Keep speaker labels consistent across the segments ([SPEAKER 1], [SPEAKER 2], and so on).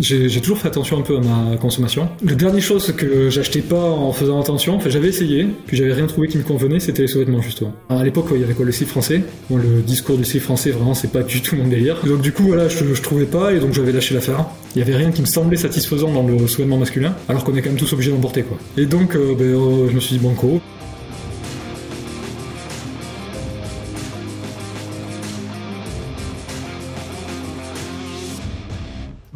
[SPEAKER 1] j'ai toujours fait attention un peu à ma consommation. La dernière chose que j'achetais pas en faisant attention, enfin j'avais essayé, puis j'avais rien trouvé qui me convenait, c'était les sous-vêtements justement. À l'époque, il y avait quoi le slip français? Bon, le discours du slip français, vraiment, c'est pas du tout mon délire. Donc du coup, voilà, je, trouvais pas, et donc j'avais lâché l'affaire. Il y avait rien qui me semblait satisfaisant dans le sous-vêtement masculin, alors qu'on est quand même tous obligés d'en porter quoi. Et donc, euh, ben, euh, je me suis dit banco.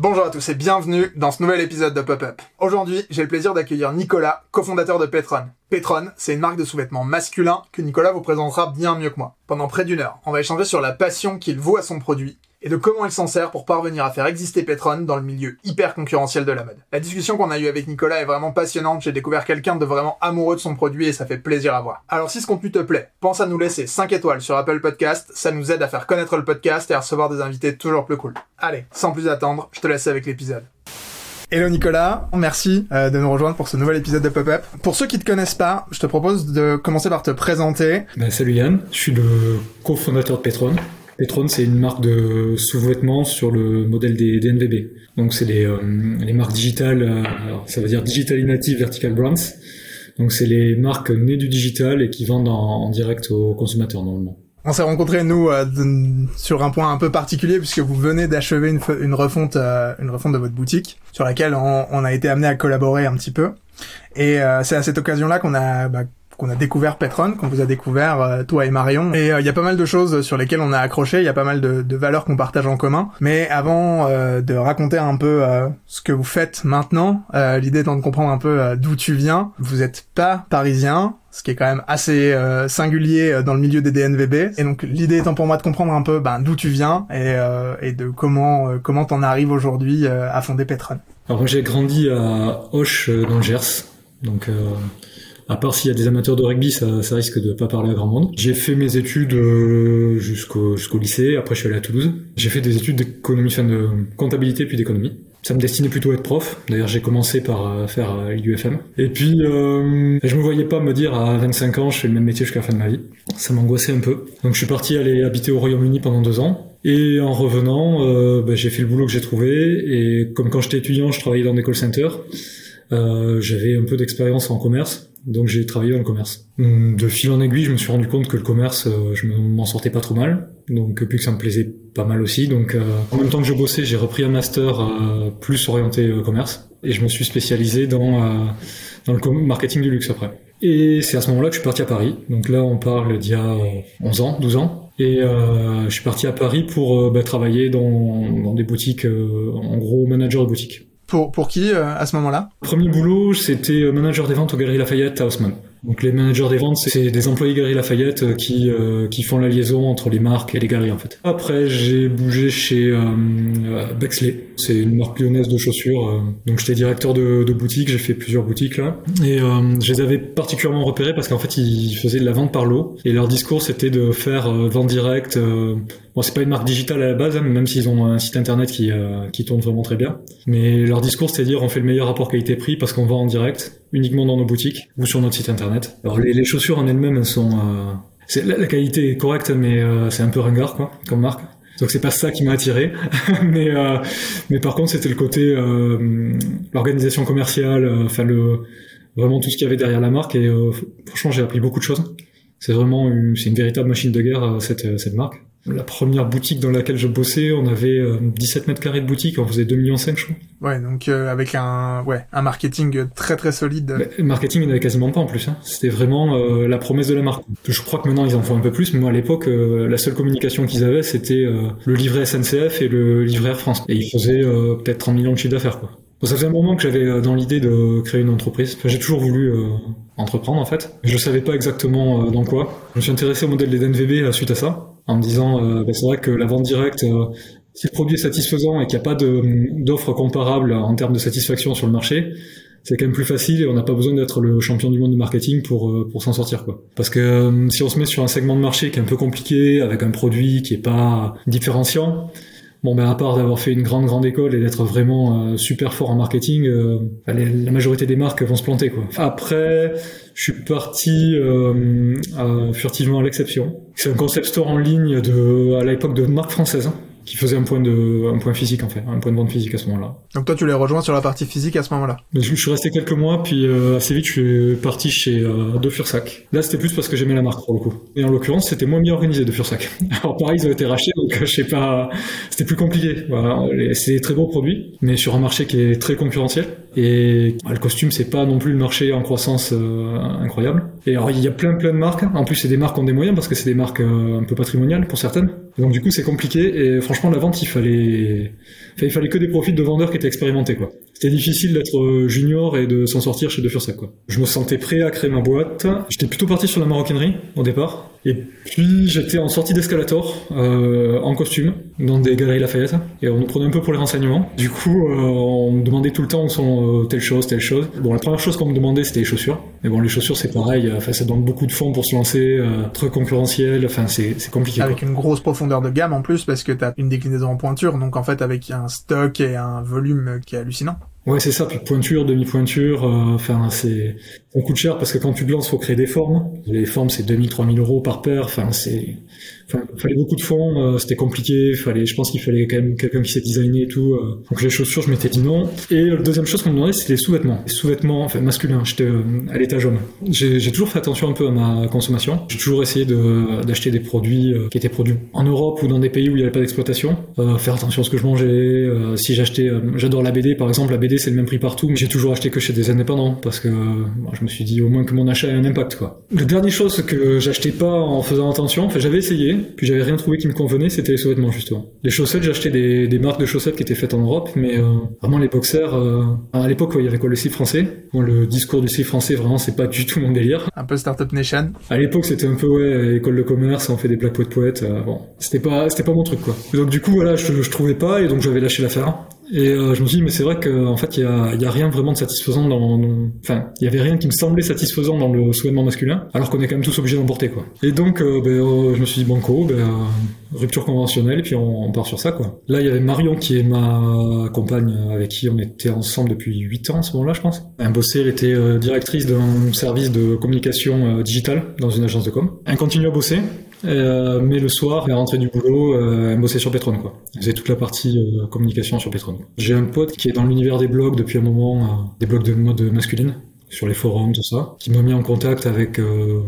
[SPEAKER 2] Bonjour à tous et bienvenue dans ce nouvel épisode de Pop-Up. Aujourd'hui, j'ai le plaisir d'accueillir Nicolas, cofondateur de Petron. Petron, c'est une marque de sous-vêtements masculins que Nicolas vous présentera bien mieux que moi. Pendant près d'une heure, on va échanger sur la passion qu'il voue à son produit et de comment il s'en sert pour parvenir à faire exister Petron dans le milieu hyper concurrentiel de la mode. La discussion qu'on a eue avec Nicolas est vraiment passionnante, j'ai découvert quelqu'un de vraiment amoureux de son produit et ça fait plaisir à voir. Alors si ce contenu te plaît, pense à nous laisser 5 étoiles sur Apple Podcast, ça nous aide à faire connaître le podcast et à recevoir des invités toujours plus cool. Allez, sans plus attendre, je te laisse avec l'épisode. Hello Nicolas, merci euh, de nous rejoindre pour ce nouvel épisode de Pop-Up. Pour ceux qui te connaissent pas, je te propose de commencer par te présenter.
[SPEAKER 1] Ben, salut Yann, je suis le cofondateur de Petron. Petron, c'est une marque de sous-vêtements sur le modèle des DNVB. Donc, c'est les, euh, les marques digitales, euh, alors, ça veut dire Digitally Native Vertical Brands. Donc, c'est les marques nées du digital et qui vendent en, en direct aux consommateurs normalement.
[SPEAKER 2] On s'est rencontrés nous euh, sur un point un peu particulier puisque vous venez d'achever une, une refonte, euh, une refonte de votre boutique sur laquelle on, on a été amené à collaborer un petit peu. Et euh, c'est à cette occasion-là qu'on a bah, qu'on a découvert Petron, qu'on vous a découvert euh, toi et Marion. Et euh, il y a pas mal de choses sur lesquelles on a accroché, il y a pas mal de, de valeurs qu'on partage en commun. Mais avant euh, de raconter un peu euh, ce que vous faites maintenant, euh, l'idée étant de comprendre un peu d'où tu viens. Vous êtes pas parisien, ce qui est quand même assez euh, singulier euh, dans le milieu des DNVB. Et donc l'idée étant pour moi de comprendre un peu ben, d'où tu viens et, euh, et de comment comment t'en arrives aujourd'hui à fonder Petron.
[SPEAKER 1] Alors, j'ai grandi à euh, dans le Gers. Donc, à part s'il y a des amateurs de rugby, ça, ça risque de pas parler à grand monde. J'ai fait mes études euh, jusqu'au jusqu'au lycée. Après, je suis allé à Toulouse. J'ai fait des études d'économie, enfin de comptabilité puis d'économie. Ça me destinait plutôt à être prof. D'ailleurs, j'ai commencé par euh, faire euh, l'UFM. Et puis, euh, je me voyais pas me dire à 25 ans, je fais le même métier jusqu'à la fin de ma vie. Ça m'angoissait un peu. Donc, je suis parti aller habiter au Royaume-Uni pendant deux ans. Et en revenant, euh, bah, j'ai fait le boulot que j'ai trouvé. Et comme quand j'étais étudiant, je travaillais dans des call centers. Euh, j'avais un peu d'expérience en commerce, donc j'ai travaillé dans le commerce. Hum, De fil en aiguille, je me suis rendu compte que le commerce, euh, je me- m'en sortais pas trop mal, donc euh, puis que ça me plaisait pas mal aussi. Donc euh, en même temps que je bossais, j'ai repris un master euh, plus orienté euh, commerce, et je me suis spécialisé dans euh, dans le marketing du luxe après. Et c'est à ce moment-là que je suis parti à Paris. Donc là, on parle d'il y a euh, 11 ans, 12 ans. Et je suis parti à Paris pour bah, travailler dans, dans des boutiques, en gros manager de boutique.
[SPEAKER 2] Pour pour qui euh, à ce moment-là?
[SPEAKER 1] Premier boulot, c'était manager des ventes aux Galeries Lafayette à Haussmann. Donc les managers des ventes, c'est des employés Galeries Lafayette euh, qui euh, qui font la liaison entre les marques et les galeries en fait. Après, j'ai bougé chez euh, euh, Bexley. C'est une marque lyonnaise de chaussures. euh. donc j'étais directeur de, boutique, j'ai fait plusieurs boutiques là. Et euh, je les avais particulièrement repérés parce qu'en fait ils faisaient de la vente par lot. Et leur discours c'était de faire euh, vente directe. Bon, c'est pas une marque digitale à la base, hein, même s'ils ont un site internet qui, euh, qui tourne vraiment très bien. Mais leur discours, c'est dire on fait le meilleur rapport qualité-prix parce qu'on vend en direct, uniquement dans nos boutiques ou sur notre site internet. Alors les, les chaussures en elles-mêmes, elles sont, euh, c'est, la, qualité est correcte, mais euh, c'est un peu ringard quoi, comme marque. Donc c'est pas ça qui m'a attiré, mais euh, mais par contre c'était le côté euh, l'organisation commerciale, euh, enfin le vraiment tout ce qu'il y avait derrière la marque et franchement j'ai appris beaucoup de choses. C'est vraiment une, c'est une véritable machine de guerre cette cette marque. La première boutique dans laquelle je bossais, on avait euh, 17 mètres carrés de boutique, on faisait 2 millions 5 je crois.
[SPEAKER 2] Ouais, donc euh, avec un ouais un marketing très très solide.
[SPEAKER 1] Mais le marketing, il n'y en avait quasiment pas en plus. Hein. C'était vraiment euh, la promesse de la marque. Je crois que maintenant ils en font un peu plus, mais moi à l'époque, euh, la seule communication qu'ils avaient, c'était euh, le livret SNCF et le livret Air France. Et ils faisaient euh, peut-être 30 millions de chiffre d'affaires. quoi. Bon, ça faisait un moment que j'avais euh, dans l'idée de créer une entreprise. Enfin, j'ai toujours voulu euh, entreprendre en fait. Je savais pas exactement euh, dans quoi. Je me suis intéressé au modèle des DNVB euh, suite à ça, en me disant, euh, bah, c'est vrai que la vente directe, euh, si le produit est satisfaisant et qu'il n'y a pas d'offres comparables en termes de satisfaction sur le marché, c'est quand même plus facile et on n'a pas besoin d'être le champion du monde de marketing pour euh, pour s'en sortir quoi. Parce que euh, si on se met sur un segment de marché qui est un peu compliqué avec un produit qui est pas différenciant, bon ben à part d'avoir fait une grande grande école et d'être vraiment euh, super fort en marketing, euh, les- la majorité des marques vont se planter quoi. Après, je suis parti euh, furtivement à l'exception. C'est un concept store en ligne de à l'époque de marque française. hein. Qui faisait un point de un point physique en fait, un point de vente physique à ce moment-là.
[SPEAKER 2] Donc toi tu les rejoins sur la partie physique à ce moment-là.
[SPEAKER 1] Je, je suis resté quelques mois, puis euh, assez vite je suis parti chez euh, De Fursac. Là c'était plus parce que j'aimais la marque pour le coup. Et en l'occurrence c'était moins bien organisé De Fursac. Alors pareil ils ont été rachetés donc je sais pas, c'était plus compliqué. Voilà, c'est des très beaux produits, mais sur un marché qui est très concurrentiel. Et bah, le costume c'est pas non plus le marché en croissance euh, incroyable. Et alors il y a plein plein de marques. En plus c'est des marques qui ont des moyens parce que c'est des marques euh, un peu patrimoniales pour certaines. Donc du coup c'est compliqué et franchement la vente il fallait il fallait que des profils de vendeurs qui étaient expérimentés, quoi. C'était difficile d'être euh, junior et de s'en sortir chez De Fursac, quoi. Je me sentais prêt à créer ma boîte. J'étais plutôt parti sur la maroquinerie, au départ. Et puis, j'étais en sortie d'escalator, euh, en costume, dans des galeries Lafayette. Et on nous prenait un peu pour les renseignements. Du coup, euh, on me demandait tout le temps où sont euh, telle chose, telle chose. Bon, la première chose qu'on me demandait, c'était les chaussures. Mais bon, les chaussures, c'est pareil. Enfin, ça demande beaucoup de fonds pour se lancer, euh, très concurrentiel. Enfin, c'est compliqué.
[SPEAKER 2] Avec une grosse profondeur de gamme en plus parce que t'as une déclinaison en pointure, donc en fait avec un stock et un volume qui est hallucinant.
[SPEAKER 1] Ouais, c'est ça. Puis pointure, demi-pointure, euh, enfin, c'est, ça coûte cher parce que quand tu te lances, faut créer des formes. Les formes, c'est 2000, 3000 euros par paire. Enfin, c'est, fallait beaucoup de fonds, euh, c'était compliqué. Fallait, je pense qu'il fallait quand même quelqu'un qui s'est designé et tout. euh. Donc les chaussures, je m'étais dit non. Et la deuxième chose qu'on me demandait, c'était les sous-vêtements. Les sous-vêtements, enfin, masculins. J'étais euh, à l'étage homme. J'ai, toujours fait attention un peu à ma consommation. J'ai toujours essayé de, d'acheter des produits qui étaient produits en Europe ou dans des pays où il n'y avait pas d'exploitation. Faire attention à ce que je mangeais. si j'achetais, j'adore la BD par exemple. La BD c'est le même prix partout, mais j'ai toujours acheté que chez des indépendants parce que euh, je me suis dit au moins que mon achat ait un impact quoi. La dernière chose que j'achetais pas en faisant attention, enfin j'avais essayé, puis j'avais rien trouvé qui me convenait, c'était les sous-vêtements justement. Les chaussettes, j'achetais des, des marques de chaussettes qui étaient faites en Europe, mais euh, vraiment les boxers, euh, à l'époque ouais, il y avait quoi le slip français? Bon, le discours du slip français vraiment c'est pas du tout mon délire.
[SPEAKER 2] Un peu Startup Nation.
[SPEAKER 1] À l'époque, c'était un peu ouais, école de commerce, on fait des plaques poètes poètes. euh, bon, c'était pas, c'était pas mon truc quoi. Et donc du coup voilà, je, je trouvais pas et donc j'avais lâché l'affaire. Et euh, je me suis dit mais c'est vrai qu'en fait il y a, y a rien vraiment de satisfaisant dans, enfin il y avait rien qui me semblait satisfaisant dans le sous-vêtement masculin, alors qu'on est quand même tous obligés d'en porter quoi. Et donc euh, ben, euh, je me suis dit banco, ben, rupture conventionnelle puis on, part sur ça quoi. Là il y avait Marion qui est ma compagne avec qui on était ensemble depuis 8 ans à ce moment-là je pense. Elle bossait, elle était directrice d'un service de communication digitale dans une agence de com. Elle continue à bosser. Euh, mais le soir, à la rentrée du boulot, euh, elle bossait sur Petron, quoi. Elle faisait toute la partie euh, communication sur Petron. J'ai un pote qui est dans l'univers des blogs depuis un moment, euh, des blogs de mode masculine, sur les forums, tout ça, qui m'a mis en contact avec euh,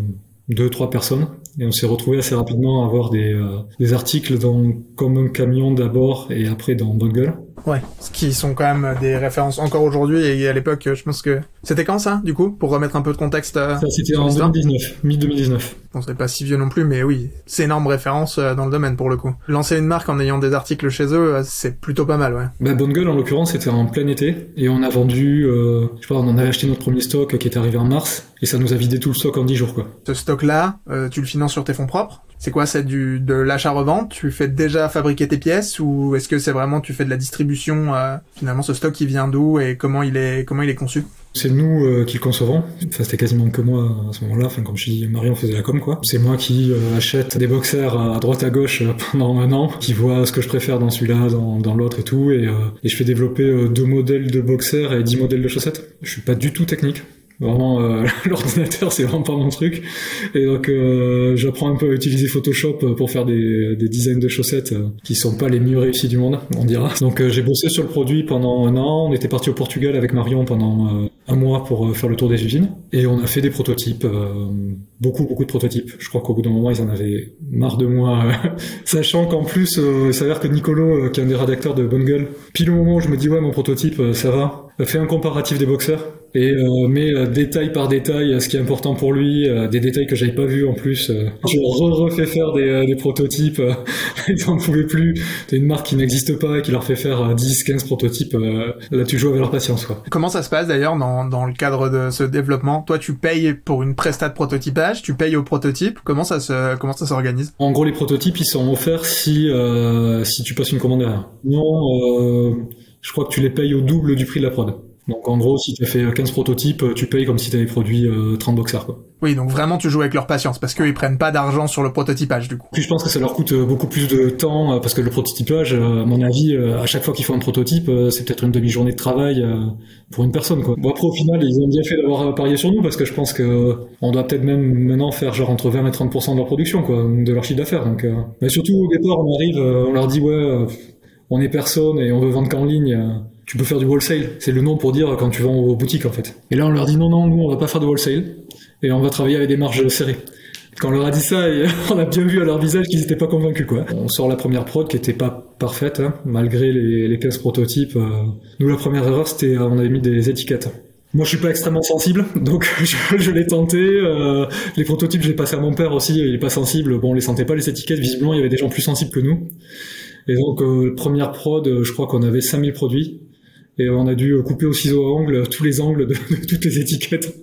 [SPEAKER 1] deux, trois personnes. Et on s'est retrouvé assez rapidement à avoir des, euh, des articles dans Comme un camion d'abord et après dans Bungle.
[SPEAKER 2] Ouais. Ce qui sont quand même des références encore aujourd'hui et à l'époque, je pense que c'était quand ça, du coup, pour remettre un peu de contexte. euh,
[SPEAKER 1] Ça, c'était en
[SPEAKER 2] l'histoire
[SPEAKER 1] 2019, mi-2019.
[SPEAKER 2] Bon, c'est pas si vieux non plus, mais oui, c'est énorme référence euh, dans le domaine pour le coup. Lancer une marque en ayant des articles chez eux, euh, c'est plutôt pas mal, ouais.
[SPEAKER 1] Bah, Bonne Gueule, en l'occurrence, c'était en plein été. Et on a vendu, euh, je sais pas, on en avait acheté notre premier stock qui était arrivé en mars. Et ça nous a vidé tout le stock en 10 jours, quoi.
[SPEAKER 2] Ce stock-là, euh, tu le finances sur tes fonds propres C'est quoi C'est du de l'achat-revente? Tu fais déjà fabriquer tes pièces ou est-ce que c'est vraiment tu fais de la distribution euh, Finalement, ce stock il vient d'où et comment il est comment il est conçu?
[SPEAKER 1] C'est nous euh, qui le concevons. Enfin, c'était quasiment que moi à ce moment-là. Enfin, comme je dis, Marion faisait la com, quoi. C'est moi qui euh, achète des boxers à droite à gauche pendant un an, qui voit ce que je préfère dans celui-là, dans, l'autre et tout. Et, et je fais développer deux modèles de boxers et dix modèles de chaussettes. Je suis pas du tout technique. Vraiment, euh, l'ordinateur, c'est vraiment pas mon truc. Et donc, euh, j'apprends un peu à utiliser Photoshop pour faire des, des designs de chaussettes euh, qui sont pas les mieux réussis du monde, on dira. Donc, euh, j'ai bossé sur le produit pendant un an. On était parti au Portugal avec Marion pendant euh, un mois pour euh, faire le tour des usines. Et on a fait des prototypes, beaucoup, beaucoup de prototypes. Je crois qu'au bout d'un moment, ils en avaient marre de moi, sachant qu'en plus, il s'avère que Nicolo, qui est un des rédacteurs de Bonne Gueule, pile au moment où je me dis, ouais, mon prototype, ça va, fait un comparatif des boxeurs et euh, met euh, détail par détail euh, ce qui est important pour lui, euh, des détails que j'avais pas vus en plus. euh. je re refais faire des, euh, des prototypes, euh, ils en pouvaient plus. T'as une marque qui n'existe pas et qui leur fait faire euh, 10, 15 prototypes, euh, là tu joues avec leur patience quoi.
[SPEAKER 2] Comment ça se passe d'ailleurs dans, dans le cadre de ce développement? Toi, tu payes pour une prestat de prototypage, tu payes au prototype. Comment ça se comment ça s'organise?
[SPEAKER 1] En gros les prototypes ils sont offerts si, euh, si tu passes une commande derrière. Non, euh, je crois que tu les payes au double du prix de la prod. Donc en gros, si tu as fait 15 prototypes, tu payes comme si tu avais produit 30 boxers. Quoi.
[SPEAKER 2] Oui, donc vraiment tu joues avec leur patience, parce qu'ils prennent pas d'argent sur le prototypage du coup.
[SPEAKER 1] Puis je pense que ça leur coûte beaucoup plus de temps, parce que le prototypage, à mon avis, à chaque fois qu'ils font un prototype, c'est peut-être une demi-journée de travail pour une personne. Quoi. Bon après au final, ils ont bien fait d'avoir parié sur nous, parce que je pense que on doit peut-être même maintenant faire genre entre 20 et 30% de leur production, quoi, de leur chiffre d'affaires. Donc, mais surtout au départ, on arrive, on leur dit ouais, on est personne et on veut vendre qu'en ligne tu peux faire du wholesale. C'est le nom pour dire quand tu vends aux boutiques, en fait. Et là, on leur dit non, non, nous, on va pas faire de wholesale. Et on va travailler avec des marges serrées. Quand on leur a dit ça, on a bien vu à leur visage qu'ils n'étaient pas convaincus, quoi. On sort la première prod qui était pas parfaite, hein, malgré les, les 15 prototypes. Euh. Nous, la première erreur, c'était, on avait mis des étiquettes. Moi, je suis pas extrêmement sensible, donc je, l'ai tenté. Euh, les prototypes, j'ai passé à mon père aussi, il est pas sensible. Bon, on les sentait pas les étiquettes. Visiblement, il y avait des gens plus sensibles que nous. Et donc, euh, première prod, je crois qu'on avait 5000 produits et on a dû couper au ciseau à ongles tous les angles de, toutes les étiquettes.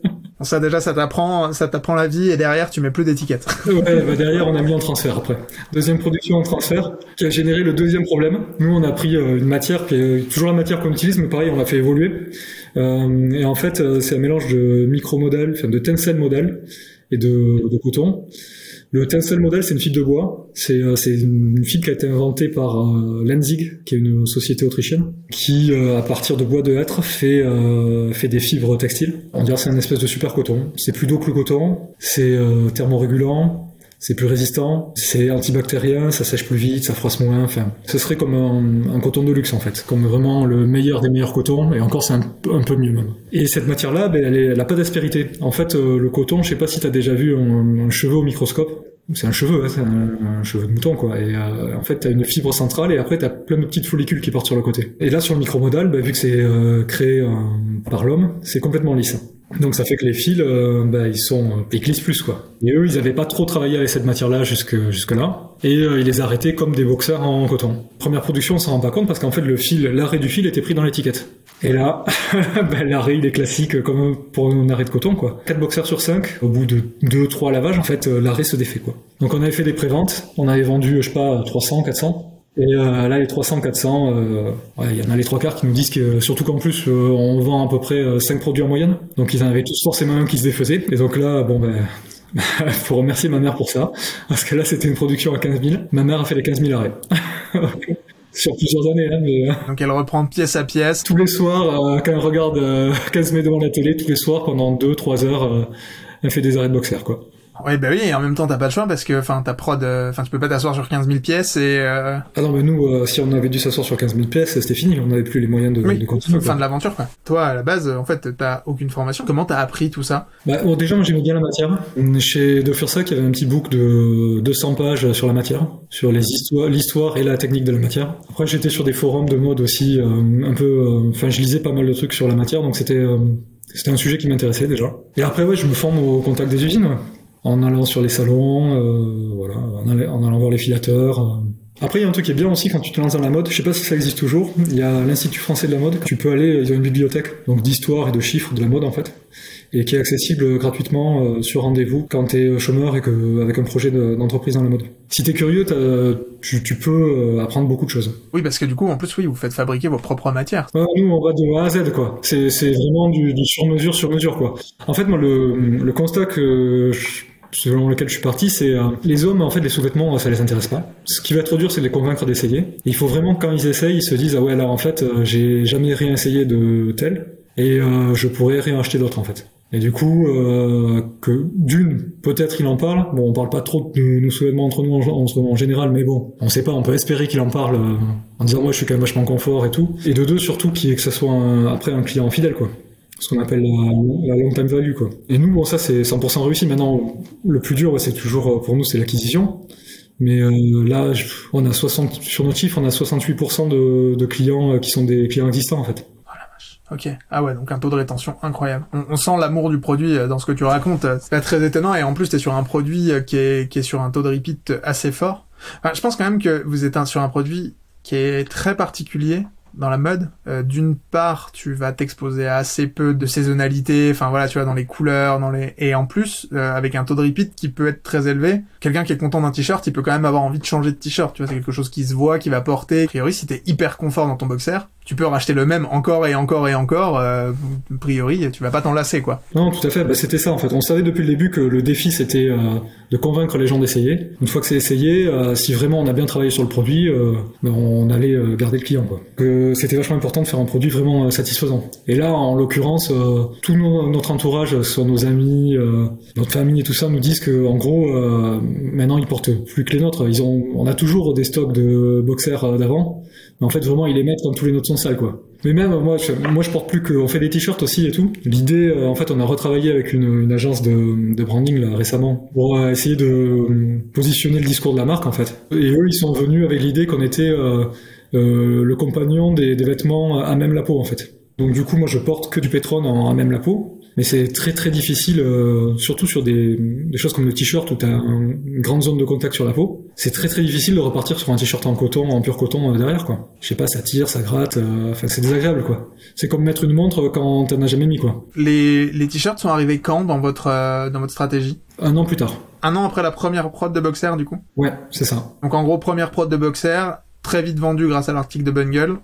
[SPEAKER 2] Ça déjà, ça t'apprend, ça t'apprend la vie et derrière, tu mets plus d'étiquettes.
[SPEAKER 1] ouais, bah derrière, on a mis en transfert après. Deuxième production en transfert qui a généré le deuxième problème. Nous, on a pris euh, une matière qui est toujours la matière qu'on utilise, mais pareil, on l'a fait évoluer. Euh, et en fait, euh, c'est un mélange de micro-modèle, enfin de tencel modèle et de, coton. Le Tencel Model, c'est une fibre de bois. C'est euh, une fibre qui a été inventée par euh, Lenzig, qui est une société autrichienne, qui, euh, à partir de bois de hêtre, fait, euh, fait des fibres textiles. On dirait c'est un espèce de super coton. C'est plus doux que le coton, c'est thermorégulant, c'est plus résistant, c'est antibactérien, ça sèche plus vite, ça froisse moins, enfin, ce serait comme un, coton de luxe en fait, comme vraiment le meilleur des meilleurs cotons, et encore c'est un, peu mieux même. Et cette matière-là, ben, elle, elle a pas d'aspérité. En fait, euh, le coton, je sais pas si tu as déjà vu un, cheveu au microscope, c'est un cheveu, hein, c'est un, cheveu de mouton quoi. Et euh, en fait, t'as une fibre centrale et après t'as plein de petites follicules qui partent sur le côté. Et là, sur le micromodal, ben, vu que c'est euh, créé par l'homme, c'est complètement lisse. Donc ça fait que les fils, euh, bah, ils sont, euh, ils glissent plus quoi. Et eux, ils avaient pas trop travaillé avec cette matière-là jusque jusque là, et euh, ils les arrêtaient comme des boxeurs en coton. Première production, on s'en rend pas compte parce qu'en fait le fil, l'arrêt du fil était pris dans l'étiquette. Et là, bah, l'arrêt il est classique comme pour un arrêt de coton quoi. 4 boxeurs sur 5, au bout de 2-3 lavages en fait, l'arrêt se défait quoi. Donc on avait fait des préventes, on avait vendu je sais pas 300, 400. Et euh, là, les 300, 400, euh, il y en a les trois quarts qui nous disent que, surtout qu'en plus, euh, on vend à peu près 5 produits en moyenne. Donc ils en avaient tous forcément un qui se défaisait. Et donc là, bon ben, faut remercier ma mère pour ça. Parce que là, c'était une production à 15 000. Ma mère a fait les 15 000 arrêts. sur plusieurs années. Hein, mais,
[SPEAKER 2] Donc elle reprend pièce à pièce.
[SPEAKER 1] Tous les soirs, quand elle regarde, quand elle se met devant la télé, tous les soirs, pendant 2-3 heures, elle fait des arrêts de boxer, quoi.
[SPEAKER 2] Oui, bah oui, et en même temps, t'as pas le choix parce que, enfin, ta prod, euh, enfin, tu peux pas t'asseoir sur 15 000 pièces et. Euh...
[SPEAKER 1] Ah non, mais nous, euh, si on avait dû s'asseoir sur 15 000 pièces, c'était fini, on n'avait plus les moyens de,
[SPEAKER 2] oui,
[SPEAKER 1] de continuer.
[SPEAKER 2] Fin de l'aventure, quoi. Toi, à la base, en fait, t'as aucune formation. Comment t'as appris tout ça?
[SPEAKER 1] Bah, bon, déjà, moi, j'aimais bien la matière. Chez De Fursac, il y avait un petit book de 200 pages sur la matière, sur les histoires, l'histoire et la technique de la matière. Après, j'étais sur des forums de mode aussi, euh, un peu. Enfin, je lisais pas mal de trucs sur la matière, donc c'était. c'était un sujet qui m'intéressait déjà. Et après, ouais, je me forme au contact des usines. Ouais en allant sur les salons, euh, voilà, en, allant, voir les filateurs. Euh. Après, il y a un truc qui est bien aussi quand tu te lances dans la mode. Je sais pas si ça existe toujours. Il y a l'Institut français de la mode. Tu peux aller, ils ont une bibliothèque, donc d'histoire et de chiffres de la mode en fait, et qui est accessible gratuitement euh, sur rendez-vous quand tu es chômeur et que avec un projet d'entreprise dans la mode. Si t'es curieux, tu, tu, peux apprendre beaucoup de choses.
[SPEAKER 2] Oui, parce que du coup, en plus, oui, vous faites fabriquer vos propres matières.
[SPEAKER 1] nous, on va de A à Z, quoi. C'est vraiment du, du sur-mesure, sur mesure, quoi. En fait, moi, le, le constat que je selon lequel je suis parti, c'est euh, les hommes, en fait, les sous-vêtements, ça les intéresse pas. Ce qui va être dur, c'est de les convaincre d'essayer. Il faut vraiment, quand ils essayent, ils se disent, ah ouais, alors en fait, euh, j'ai jamais rien essayé de tel, et euh, je pourrais rien acheter d'autre, en fait. Et du coup, que d'une, peut-être il en parle. Bon, on parle pas trop de nos sous-vêtements entre nous en, général, mais bon, on sait pas. On peut espérer qu'il en parle en disant moi je suis quand même vachement confort et tout. Et de deux, surtout, qui que ça soit après un client fidèle, quoi ce qu'on appelle la, long time value quoi. Et nous bon ça c'est 100% réussi maintenant le plus dur c'est toujours euh, pour nous c'est l'acquisition. Mais euh, là on a 60 sur notre chiffre on a 68% de, clients euh, qui sont des clients existants en fait.
[SPEAKER 2] Oh. Ok. Ah ouais, donc un taux de rétention incroyable. On, sent l'amour du produit dans ce que tu racontes. C'est pas très étonnant et en plus t'es sur un produit qui est, qui est sur un taux de repeat assez fort. Je pense quand même que vous êtes sur un produit qui est très particulier dans la mode. Euh, d'une part, tu vas t'exposer à assez peu de saisonnalité, enfin voilà, tu vois, dans les couleurs, dans les et en plus, euh, avec un taux de repeat qui peut être très élevé, quelqu'un qui est content d'un t-shirt, il peut quand même avoir envie de changer de t-shirt. Tu vois, c'est quelque chose qui se voit, qui va porter. A priori, si t'es hyper confort dans ton boxer, tu peux racheter le même encore et encore et encore. Euh, a priori, tu vas pas t'en lasser, quoi.
[SPEAKER 1] Non, tout à fait. Bah, c'était ça en fait. On savait depuis le début que le défi c'était euh, de convaincre les gens d'essayer. Une fois que c'est essayé, euh, si vraiment on a bien travaillé sur le produit, euh, bah, on allait garder le client, quoi. Que c'était vachement important de faire un produit vraiment satisfaisant. Et là, en l'occurrence, tout notre entourage, soit nos amis, notre famille et tout ça, nous disent que en gros, maintenant ils portent plus que les nôtres. Ils ont, on a toujours des stocks de boxers d'avant en fait, vraiment, ils les mettent comme tous les nôtres sont sales, quoi. Mais même, moi, je, moi, je porte plus que, on fait des t-shirts aussi et tout. L'idée, euh, en fait, on a retravaillé avec une, agence de, branding, là, récemment, pour euh, essayer de euh, positionner le discours de la marque, en fait. Et eux, ils sont venus avec l'idée qu'on était le compagnon des, vêtements à même la peau, en fait. Donc, du coup, moi, je porte que du pétrone en à même la peau mais c'est très très difficile, euh, surtout sur des, des, choses comme le t-shirt où tu as une grande zone de contact sur la peau. C'est très très difficile de repartir sur un t-shirt en coton, en pur coton euh, derrière quoi. Je sais pas, ça tire, ça gratte, euh, enfin c'est désagréable quoi. C'est comme mettre une montre quand t'en as jamais mis quoi.
[SPEAKER 2] Les, les t-shirts sont arrivés quand dans votre dans votre stratégie?
[SPEAKER 1] Un an plus tard.
[SPEAKER 2] Un an après la première prod de Boxer du coup?
[SPEAKER 1] Ouais, c'est ça.
[SPEAKER 2] Donc en gros première prod de Boxer, très vite vendue grâce à l'article de Bungle.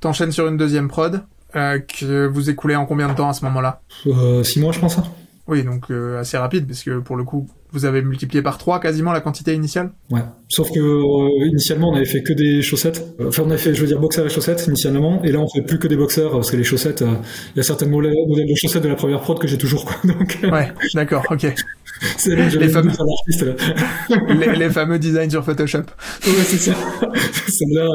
[SPEAKER 2] T'enchaînes sur une deuxième prod. Euh, que vous écoulez en combien de temps à ce moment-là
[SPEAKER 1] euh, Six mois, je pense. Hein.
[SPEAKER 2] Oui, donc euh, assez rapide, parce que pour le coup, vous avez multiplié par trois quasiment la quantité initiale.
[SPEAKER 1] Ouais. Sauf que euh, initialement, on avait fait que des chaussettes. Enfin, on avait fait, je veux dire, boxer et chaussettes initialement, et là, on fait plus que des boxers parce que les chaussettes, il y a certains modèles de chaussettes de la première prod que j'ai toujours, quoi. Donc.
[SPEAKER 2] Ouais, d'accord, ok.
[SPEAKER 1] C'est les, fameux...
[SPEAKER 2] les, les, fameux designs sur Photoshop.
[SPEAKER 1] Ouais, c'est ça. là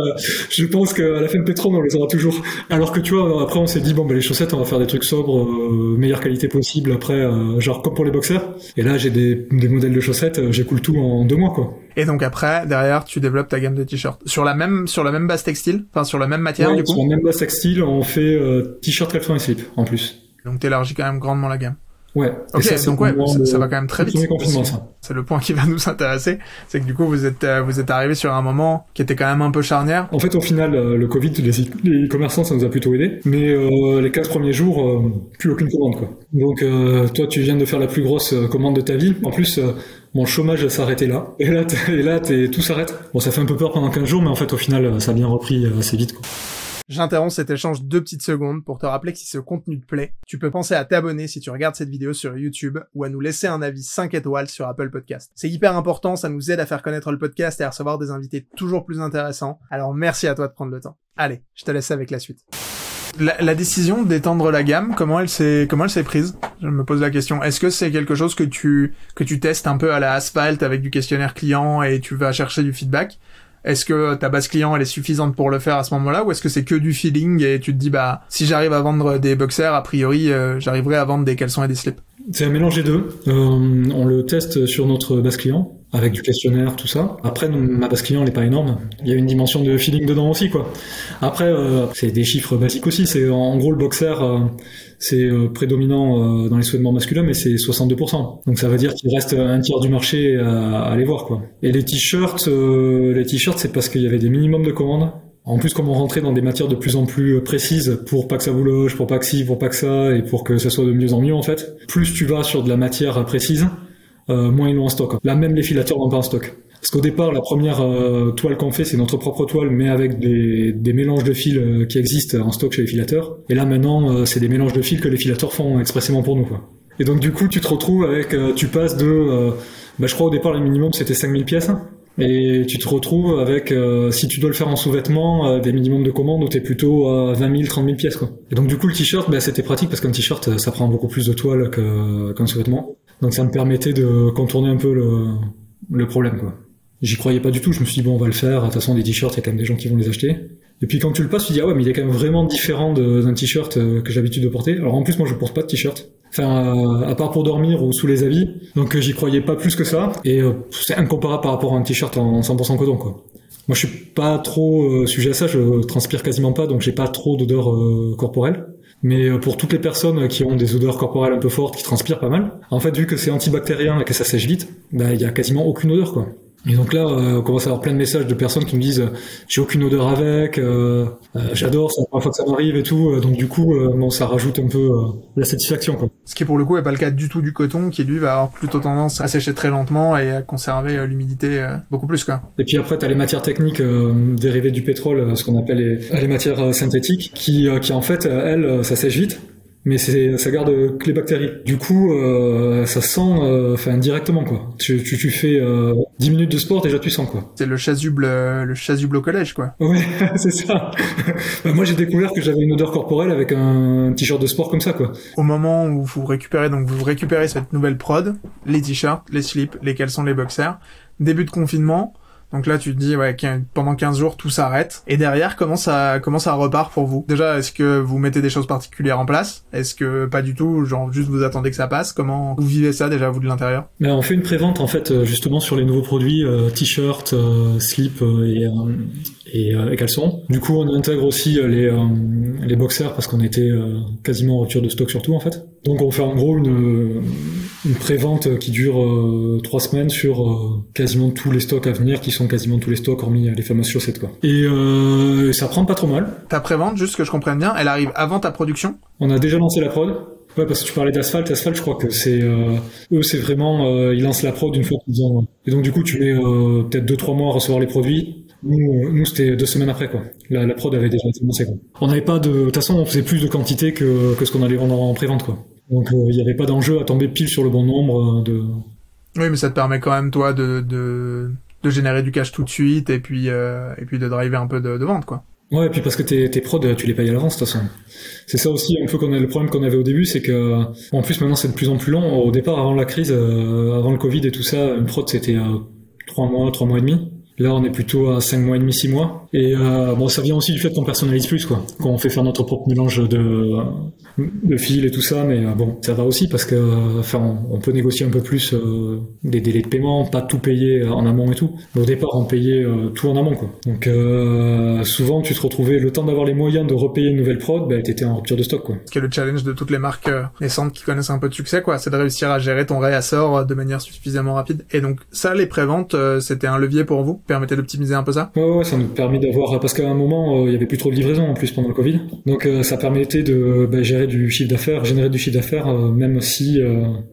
[SPEAKER 1] je pense qu'à la fin de Petron, on les aura toujours. Alors que tu vois, après, on s'est dit, bon, bah, les chaussettes, on va faire des trucs sobres, euh, meilleure qualité possible, après, euh, genre comme pour les boxers. Et là, j'ai des, des modèles de chaussettes, euh, j'écoule tout en deux mois, quoi.
[SPEAKER 2] Et donc après, derrière, tu développes ta gamme de t-shirts sur la même sur la même base textile, enfin sur la même matière du coup?
[SPEAKER 1] Sur la même base textile, on fait t-shirt, caleçon et slip en plus.
[SPEAKER 2] Donc t'élargis quand même grandement la gamme.
[SPEAKER 1] Ouais.
[SPEAKER 2] Ok, donc ouais, ça, va quand même très vite. C'est le point qui va nous intéresser, c'est que du coup vous êtes euh, vous êtes arrivé sur un moment qui était quand même un peu charnière.
[SPEAKER 1] En fait, au final, euh, le Covid, les, commerçants, ça nous a plutôt aidé, mais euh, les 15 premiers jours, plus aucune commande quoi. Donc toi, tu viens de faire la plus grosse commande de ta vie. En plus, mon chômage s'arrêtait là. Et là, et là, tout s'arrête. Bon, ça fait un peu peur pendant 15 jours, mais en fait, au final, ça a bien repris assez vite. Quoi.
[SPEAKER 2] J'interromps cet échange deux petites secondes pour te rappeler que si ce contenu te plaît, tu peux penser à t'abonner si tu regardes cette vidéo sur YouTube ou à nous laisser un avis 5 étoiles sur Apple Podcast. C'est hyper important, ça nous aide à faire connaître le podcast et à recevoir des invités toujours plus intéressants. Alors merci à toi de prendre le temps. Allez, je te laisse avec la suite. La, décision d'étendre la gamme, comment elle s'est comment elle s'est prise? Je me pose la question. Est-ce que c'est quelque chose que tu que tu testes un peu à la asphalte avec du questionnaire client et tu vas chercher du feedback? Est-ce que ta base client elle est suffisante pour le faire à ce moment-là ou est-ce que c'est que du feeling et tu te dis bah si j'arrive à vendre des boxers a priori euh, j'arriverai à vendre des caleçons et des slips?
[SPEAKER 1] C'est un mélange des deux. Euh, on le teste sur notre base client avec du questionnaire, tout ça. Après, ma base client n'est pas énorme. Il y a une dimension de feeling dedans aussi, quoi. Après, euh, c'est des chiffres basiques aussi. C'est en gros le boxer, c'est euh, prédominant euh, dans les souhaitements masculins, mais c'est 62%. Donc ça veut dire qu'il reste un tiers du marché à, aller voir, quoi. Et les t-shirts, euh, les t-shirts, c'est parce qu'il y avait des minimums de commandes. En plus, comme on rentrait dans des matières de plus en plus précises, pour pas que ça vous loge, pour pas que ci, pour pas que ça, et pour que ça soit de mieux en mieux, en fait, plus tu vas sur de la matière précise, moins ils l'ont en stock. Là, même les filateurs n'ont pas en stock. Parce qu'au départ, la première euh, toile qu'on fait, c'est notre propre toile, mais avec des, mélanges de fils euh, qui existent en stock chez les filateurs. Et là, maintenant, euh, c'est des mélanges de fils que les filateurs font expressément pour nous. Quoi. Et donc, du coup, tu te retrouves avec... tu passes de... bah, je crois au départ, le minimum, c'était 5000 pièces. Et tu te retrouves avec, si tu dois le faire en sous-vêtements, des minimums de commandes où tu es plutôt à 20 000, 30 000 pièces. Quoi. Et donc du coup le t-shirt, bah, c'était pratique parce qu'un t-shirt, ça prend beaucoup plus de toile qu'un sous-vêtement. Donc ça me permettait de contourner un peu le, le problème. Quoi. J'y croyais pas du tout. Je me suis dit, bon, on va le faire. De toute façon, des t-shirts, il y a quand même des gens qui vont les acheter. Et puis quand tu le passes, tu dis, ah ouais, mais il est quand même vraiment différent d'un t-shirt euh, que j'ai l'habitude de porter. Alors en plus, moi, je porte pas de t-shirt. Enfin, euh, à part pour dormir ou sous les habits. Donc euh, j'y croyais pas plus que ça. Et c'est incomparable par rapport à un t-shirt en 100% coton, quoi. Moi, je suis pas trop sujet à ça. Je transpire quasiment pas, donc j'ai pas trop d'odeur corporelle. Mais pour toutes les personnes qui ont des odeurs corporelles un peu fortes, qui transpirent pas mal, en fait, vu que c'est antibactérien et que ça sèche vite, bah, il y a quasiment aucune odeur, quoi. Et donc là, euh, on commence à avoir plein de messages de personnes qui me disent j'ai aucune odeur avec, euh, euh, j'adore, c'est la première fois que ça m'arrive et tout. Donc du coup, bon, ça rajoute un peu la satisfaction. Quoi.
[SPEAKER 2] Ce qui pour le coup est pas le cas du tout du coton, qui lui va avoir plutôt tendance à sécher très lentement et à conserver l'humidité beaucoup plus. Quoi.
[SPEAKER 1] Et puis après, tu as les matières techniques dérivées du pétrole, ce qu'on appelle les, les matières synthétiques, qui, qui en fait, elles, ça sèche vite mais c'est ça garde que les bactéries. Du coup, euh, ça sent, euh, enfin directement quoi. Tu, tu, tu fais euh, 10 minutes de sport déjà tu sens quoi.
[SPEAKER 2] C'est le chasuble, le chasuble au collège quoi.
[SPEAKER 1] Ouais, c'est ça. Bah, moi j'ai découvert que j'avais une odeur corporelle avec un t-shirt de sport comme ça quoi.
[SPEAKER 2] Au moment où vous récupérez donc vous récupérez cette nouvelle prod, les t-shirts, les slips, les caleçons, les boxers, début de confinement donc là, tu te dis, ouais, pendant 15 jours, tout s'arrête. Et derrière, comment ça, comment ça repart pour vous? Déjà, est-ce que vous mettez des choses particulières en place? Est-ce que pas du tout Genre, juste vous attendez que ça passe? Comment vous vivez ça déjà, vous, de l'intérieur?
[SPEAKER 1] Mais On fait une prévente, en fait, euh, justement, sur les nouveaux produits, euh, t-shirts, euh, slip et, et, et, caleçons. Du coup, on intègre aussi les, les boxers parce qu'on était quasiment en rupture de stock sur tout, en fait. Donc on fait en gros une, une prévente qui dure trois semaines sur quasiment tous les stocks à venir qui sont quasiment tous les stocks hormis les fameuses chaussettes quoi. Et euh, ça prend pas trop mal.
[SPEAKER 2] Ta prévente, juste que je comprenne bien, elle arrive avant ta production?
[SPEAKER 1] On a déjà lancé la prod. Ouais, parce que tu parlais d'asphalte. Asphalte, je crois que c'est euh, eux, c'est vraiment euh, ils lancent la prod une fois qu'ils ont. Et donc du coup, tu mets euh, peut-être deux trois mois à recevoir les produits. Nous, nous c'était deux semaines après quoi. La, la prod avait déjà été lancée quoi. On n'avait pas de. De toute façon, on faisait plus de quantité que, que ce qu'on allait vendre en prévente quoi. Donc il n'y avait pas d'enjeu à tomber pile sur le bon nombre de.
[SPEAKER 2] Oui, mais ça te permet quand même toi de, de de générer du cash tout de suite et puis euh, et puis de driver un peu de, de, vente quoi.
[SPEAKER 1] Ouais, et puis parce que tes, tes prods, tu les payes à l'avance de toute façon. C'est ça aussi un peu qu'on a le problème qu'on avait au début, c'est que en plus maintenant c'est de plus en plus long. Au départ, avant la crise, euh, avant le Covid et tout ça, une prod c'était euh, trois mois, trois mois et demi. Là, on est plutôt à 5 mois et demi, 6 mois. Et euh, bon, ça vient aussi du fait qu'on personnalise plus, quoi. Quand on fait faire notre propre mélange de, de fil et tout ça, mais euh, bon, ça va aussi parce que, enfin, on, peut négocier un peu plus euh, des délais de paiement, pas tout payer en amont et tout. Mais au départ, on payait euh, tout en amont, quoi. Donc, souvent, tu te retrouvais le temps d'avoir les moyens de repayer une nouvelle prod, bah, t'étais en rupture de stock, quoi.
[SPEAKER 2] Ce le challenge de toutes les marques naissantes qui connaissent un peu de succès, quoi, c'est de réussir à gérer ton réassort de manière suffisamment rapide. Et donc, ça, les préventes, c'était un levier pour vous? Permettait d'optimiser un peu ça?
[SPEAKER 1] Ouais, ouais, ça nous permet d'avoir parce qu'à un moment euh, il y avait plus trop de livraison en plus pendant le Covid, donc euh, ça permettait de bah, gérer du chiffre d'affaires, générer du chiffre d'affaires euh, même si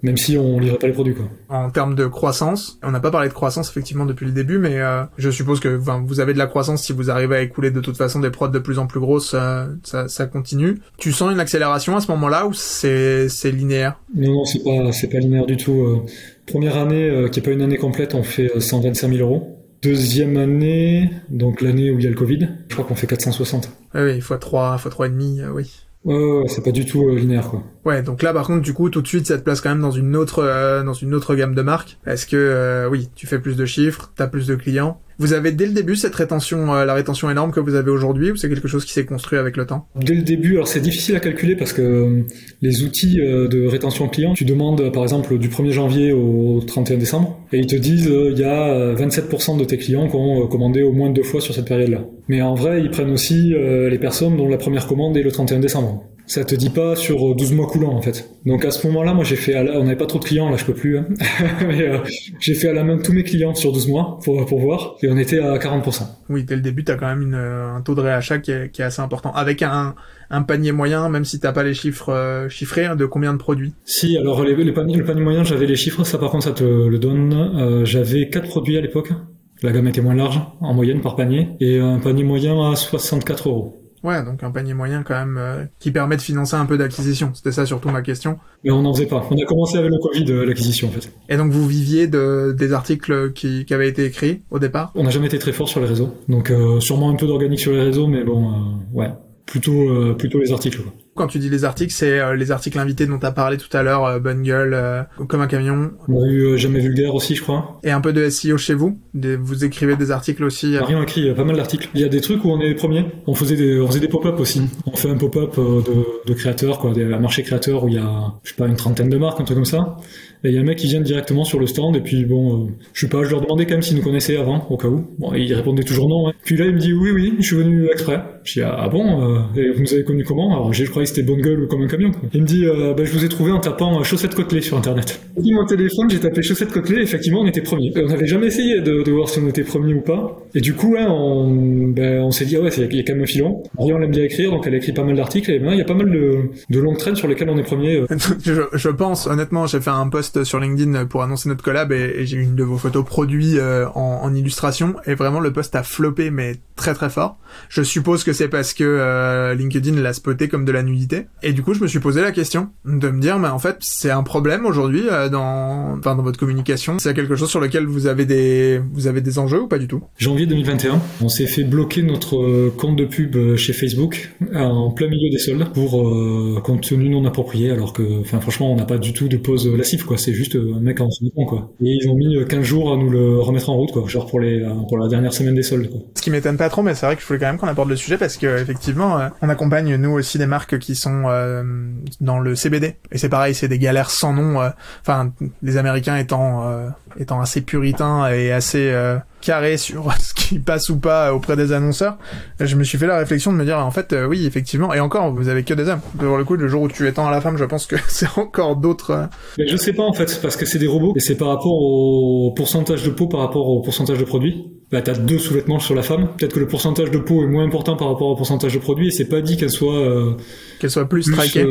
[SPEAKER 1] même si on livrait pas les produits quoi.
[SPEAKER 2] En termes de croissance, on n'a pas parlé de croissance effectivement depuis le début, mais je suppose que vous avez de la croissance si vous arrivez à écouler de toute façon des prods de plus en plus grosses, ça, ça continue. Tu sens une accélération à ce moment-là ou c'est c'est linéaire?
[SPEAKER 1] Non, non, c'est pas c'est pas linéaire du tout. Première année, qui est pas une année complète, on fait 125 000 euros. Deuxième année, donc l'année où il y a le Covid, je crois qu'on fait 460.
[SPEAKER 2] Oui, fois 3, fois 3 et demi, euh, oui.
[SPEAKER 1] Ouais, ouais, c'est pas du tout euh, linéaire quoi.
[SPEAKER 2] Ouais, donc là par contre du coup tout de suite ça te place quand même dans une autre euh, dans une autre gamme de marques parce que oui, tu fais plus de chiffres, t'as plus de clients vous avez dès le début cette rétention, euh, la rétention énorme que vous avez aujourd'hui, ou c'est quelque chose qui s'est construit avec le temps?
[SPEAKER 1] Dès le début, alors c'est difficile à calculer parce que euh, les outils euh, de rétention client, tu demandes par exemple du 1er janvier au 31 décembre, et ils te disent il y a 27% de tes clients qui ont commandé au moins deux fois sur cette période-là. Mais en vrai, ils prennent aussi les personnes dont la première commande est le 31 décembre ça te dit pas sur 12 mois coulants en fait. Donc à ce moment-là, moi j'ai fait, à la... on n'avait pas trop de clients là, je peux plus, hein. euh, j'ai fait à la main tous mes clients sur 12 mois pour pour voir, et on était à 40%.
[SPEAKER 2] Oui, dès le début, t'as quand même une, un taux de réachat qui est, qui est assez important, avec un, un panier moyen, même si t'as pas les chiffres euh, chiffrés, hein, de combien de produits?
[SPEAKER 1] Si, alors les, les paniers, le panier moyen, j'avais les chiffres, ça par contre ça te le donne. Euh, j'avais quatre produits à l'époque. La gamme était moins large en moyenne par panier et un panier moyen à 64 euros.
[SPEAKER 2] Ouais, donc un panier moyen quand même euh, qui permet de financer un peu d'acquisition. C'était ça surtout ma question.
[SPEAKER 1] Mais on n'en faisait pas. On a commencé avec le Covid euh, l'acquisition en fait.
[SPEAKER 2] Et donc vous viviez de, des articles qui, qui avaient été écrits au départ?
[SPEAKER 1] On n'a jamais été très fort sur les réseaux. Donc euh, sûrement un peu d'organique sur les réseaux, mais bon, ouais, plutôt plutôt les articles. Quoi.
[SPEAKER 2] Quand tu dis les articles, c'est euh, les articles invités dont tu as parlé tout à l'heure, euh, Bonne Gueule, euh, Comme un camion.
[SPEAKER 1] On a eu Jamais vulgaire aussi, je crois.
[SPEAKER 2] Et un peu de SEO chez vous Vous écrivez des articles aussi
[SPEAKER 1] On a écrit pas mal d'articles. Il y a des trucs où on est premier. On faisait des, on faisait des pop-up aussi. On fait un pop-up de, de créateurs, quoi, des marchés créateurs où il y a, je sais pas, une trentaine de marques, un truc comme ça. Et il y a un mec qui vient directement sur le stand et puis bon, euh, je sais pas, je leur demandais quand même s'ils nous connaissaient avant, au cas où. Bon, il répondait toujours non. Hein. Puis là, il me dit oui, oui, je suis venu exprès. Je dis ah bon, euh, et vous nous avez connu comment? Alors je croyais que c'était bonne gueule ou comme un camion. Il me dit euh, bah, je vous ai trouvé en tapant chaussettes côtelées sur internet. J'ai mon téléphone, j'ai tapé chaussettes côtelées, effectivement on était premier. On n'avait jamais essayé de, de, voir si on était premier ou pas. Et du coup, hein, on, ben, on s'est dit ah ouais, il y a quand même un filon. Marion aime bien écrire, donc elle a écrit pas mal d'articles et maintenant il y a pas mal de, de longues traînes sur lesquelles on est premier.
[SPEAKER 2] je, je pense honnêtement, j'ai fait un post sur LinkedIn pour annoncer notre collab et, j'ai une de vos photos produits euh, en, illustration. Et vraiment le post a floppé mais très très fort. Je suppose que c'est parce que euh, LinkedIn l'a spoté comme de la nudité. Et du coup je me suis posé la question de me dire mais en fait c'est un problème aujourd'hui euh, dans enfin dans votre communication. C'est quelque chose sur lequel vous avez des vous avez des enjeux ou pas du tout?
[SPEAKER 1] Janvier 2021 on s'est fait bloquer notre compte de pub chez Facebook en plein milieu des soldes pour contenu non approprié alors que enfin franchement on n'a pas du tout de pause lascive quoi c'est juste un mec en quoi. Et ils ont mis 15 euh, jours à nous le remettre en route, quoi, genre pour les euh, pour la dernière semaine des soldes. Quoi.
[SPEAKER 2] Ce qui m'étonne pas trop, mais c'est vrai que je voulais quand même qu'on aborde le sujet parce que effectivement, euh, on accompagne nous aussi des marques qui sont dans le CBD. Et c'est pareil, c'est des galères sans nom. Enfin, les Américains étant étant assez puritains et assez carré sur ce qui passe ou pas auprès des annonceurs, je me suis fait la réflexion de me dire en fait euh, oui effectivement et encore vous avez que des hommes. Pour le coup le jour où tu étends à la femme, je pense que c'est encore d'autres. Euh,
[SPEAKER 1] Mais je sais pas en fait parce que c'est des robots et c'est par rapport au pourcentage de peau par rapport au pourcentage de produit. Bah t'as deux sous-vêtements sur la femme. Peut-être que le pourcentage de peau est moins important par rapport au pourcentage de produit et c'est pas dit qu'elle soit euh,
[SPEAKER 2] qu'elle soit plus, traquée.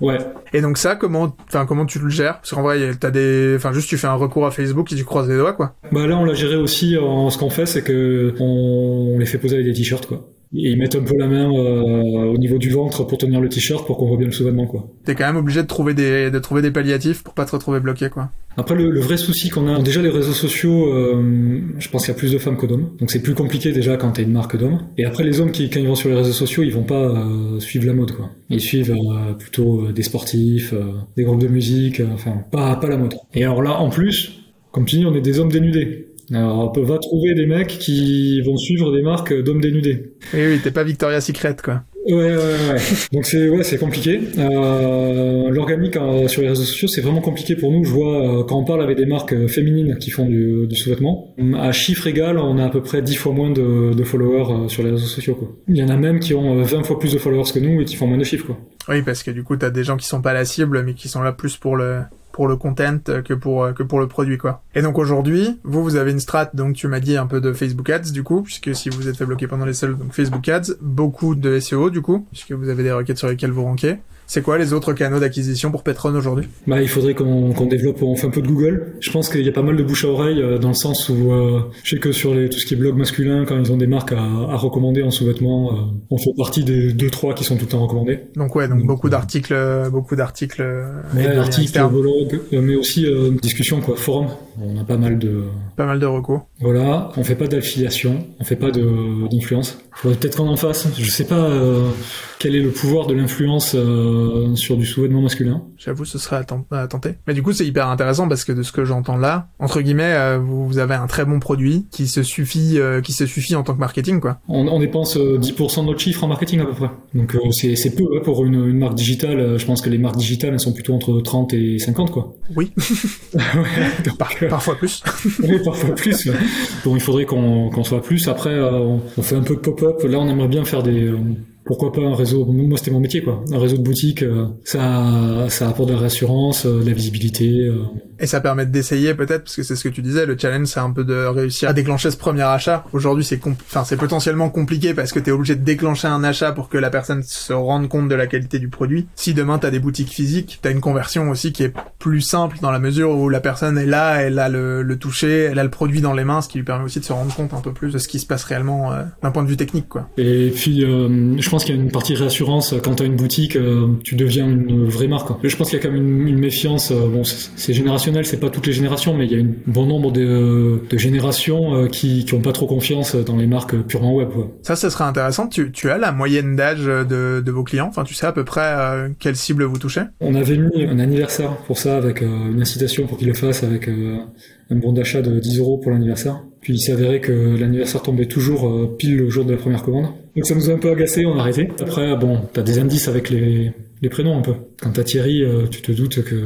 [SPEAKER 1] ouais.
[SPEAKER 2] Et donc ça comment enfin comment tu le gères? Parce qu'en vrai t'as des enfin juste tu fais un recours à Facebook et tu croises les doigts quoi.
[SPEAKER 1] Bah là on l'a géré aussi ce qu'on fait, c'est que on les fait poser avec des t-shirts, quoi. Et ils mettent un peu la main euh, au niveau du ventre pour tenir le t-shirt pour qu'on voit bien le sous-vêtement, quoi.
[SPEAKER 2] T'es quand même obligé de trouver des de trouver des palliatifs pour pas te retrouver bloqué, quoi.
[SPEAKER 1] Après, le, vrai souci qu'on a, déjà les réseaux sociaux, euh, je pense qu'il y a plus de femmes que d'hommes, donc c'est plus compliqué déjà quand t'es une marque d'hommes. Et après, les hommes qui, quand ils vont sur les réseaux sociaux, ils vont pas euh, suivre la mode, quoi. Ils suivent plutôt des sportifs, des groupes de musique, enfin pas pas la mode. Et alors là, en plus, comme tu dis, on est des hommes dénudés. Alors, on va trouver des mecs qui vont suivre des marques d'hommes dénudés.
[SPEAKER 2] Oui, oui, t'es pas Victoria Secret, quoi.
[SPEAKER 1] Ouais, ouais, ouais. Donc c'est ouais, c'est compliqué. Euh, L'organique euh, sur les réseaux sociaux, c'est vraiment compliqué pour nous. Je vois euh, quand on parle avec des marques féminines qui font du, du sous-vêtement, à chiffre égal, on a à peu près 10 fois moins de, de followers sur les réseaux sociaux. Quoi. Il y en a même qui ont 20 fois plus de followers que nous et qui font moins de chiffres. Quoi.
[SPEAKER 2] Oui, parce que du coup, t'as des gens qui sont pas la cible, mais qui sont là plus pour le pour le content que pour que pour le produit quoi. Et donc aujourd'hui, vous vous avez une strat donc tu m'as dit un peu de Facebook Ads du coup puisque si vous êtes fait bloquer pendant les soldes donc Facebook Ads, beaucoup de SEO du coup puisque vous avez des requêtes sur lesquelles vous rankez. C'est quoi les autres canaux d'acquisition pour Petron aujourd'hui?
[SPEAKER 1] Bah, il faudrait qu'on développe, on fait un peu de Google. Je pense qu'il y a pas mal de bouche à oreille euh, dans le sens où euh, je sais que sur les, tout ce qui est blog masculin, quand ils ont des marques à, à recommander en sous-vêtements, euh, on fait partie des deux trois qui sont tout le temps recommandés.
[SPEAKER 2] Donc ouais, donc, beaucoup d'articles, beaucoup d'articles.
[SPEAKER 1] Ouais, articles, blog, mais aussi discussion quoi, forum. On a pas mal de
[SPEAKER 2] pas mal de recours.
[SPEAKER 1] Voilà, on fait pas d'affiliation, on fait pas d'influence. Faudrait peut-être qu'on en fasse. Je sais pas quel est le pouvoir de l'influence euh, sur du sous-vêtement masculin.
[SPEAKER 2] J'avoue, ce serait à, tenter. Mais du coup, c'est hyper intéressant parce que de ce que j'entends là, entre guillemets, euh, vous, avez un très bon produit qui se suffit, euh, qui se suffit en tant que marketing, quoi.
[SPEAKER 1] On, dépense 10% de notre chiffre en marketing à peu près. Donc c'est peu hein, pour une, marque digitale. Je pense que les marques digitales elles sont plutôt entre 30 et 50, quoi.
[SPEAKER 2] Oui. parfois plus.
[SPEAKER 1] oui, parfois plus. Bon, il faudrait qu'on soit plus. Après, on, on fait un peu de pop-up. Là, on aimerait bien faire des pourquoi pas un réseau moi c'était mon métier quoi. Un réseau de boutiques euh, ça ça apporte de la réassurance euh, de la visibilité euh.
[SPEAKER 2] et ça permet d'essayer peut-être parce que c'est ce que tu disais le challenge c'est un peu de réussir à déclencher ce premier achat. Aujourd'hui c'est enfin c'est potentiellement compliqué parce que tu es obligé de déclencher un achat pour que la personne se rende compte de la qualité du produit. Si demain tu as des boutiques physiques tu as une conversion aussi qui est plus simple dans la mesure où la personne est là elle a le, le toucher elle a le produit dans les mains ce qui lui permet aussi de se rendre compte un peu plus de ce qui se passe réellement d'un point de vue technique quoi.
[SPEAKER 1] Et puis je pense qu'il y a une partie réassurance. Quand tu as une boutique, euh, tu deviens une vraie marque. Je pense qu'il y a quand même une, méfiance. Euh, bon, c'est générationnel, c'est pas toutes les générations, mais il y a un bon nombre de, générations euh, qui n'ont pas trop confiance dans les marques purement web.
[SPEAKER 2] Ça, ça serait intéressant. Tu, as la moyenne d'âge de, vos clients? Enfin, tu sais à peu près quelle cible vous touchez?
[SPEAKER 1] On avait mis un anniversaire pour ça, avec une incitation pour qu'ils le fassent, avec un bon d'achat de 10 euros pour l'anniversaire. Puis il s'est avéré que l'anniversaire tombait toujours pile le jour de la première commande. Donc ça nous a un peu agacé, on a arrêté. Après, bon, t'as des indices avec les, les prénoms un peu. Quand t'as Thierry, euh, tu te doutes que...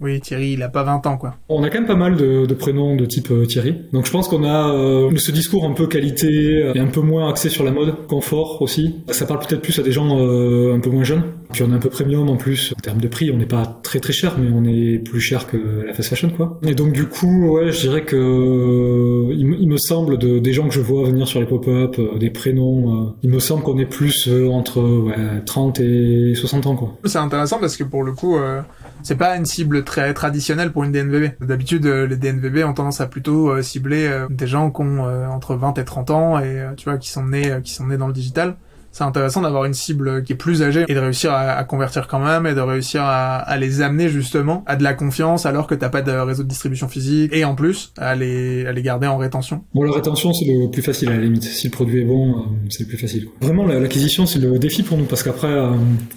[SPEAKER 2] Oui, Thierry, il a pas 20 ans, quoi.
[SPEAKER 1] On a quand même pas mal de, de prénoms de type euh, Thierry. Donc je pense qu'on a euh, ce discours un peu qualité euh, et un peu moins axé sur la mode, confort aussi. Ça parle peut-être plus à des gens euh, un peu moins jeunes. Puis on est un peu premium en plus. En termes de prix, on n'est pas très très cher, mais on est plus cher que la fast fashion, quoi. Et donc du coup, ouais, je dirais que euh, il, me- semble de, des gens que je vois venir sur les pop-up, euh, des prénoms, euh, il me semble qu'on est plus entre ouais, 30 et 60 ans, quoi.
[SPEAKER 2] C'est intéressant parce que pour le coup, euh, c'est pas une cible très traditionnelle pour une DNVB. D'habitude, les DNVB ont tendance à plutôt cibler des gens qui ont entre 20 et 30 ans et tu vois qui sont nés qui sont nés dans le digital. C'est intéressant d'avoir une cible qui est plus âgée et de réussir à, convertir quand même et de réussir à, les amener justement à de la confiance alors que t'as pas de réseau de distribution physique et en plus à les garder en rétention.
[SPEAKER 1] Bon, la rétention, c'est le plus facile à la limite. Si le produit est bon, euh, c'est le plus facile. Vraiment, la- l'acquisition, c'est le défi pour nous parce qu'après, euh,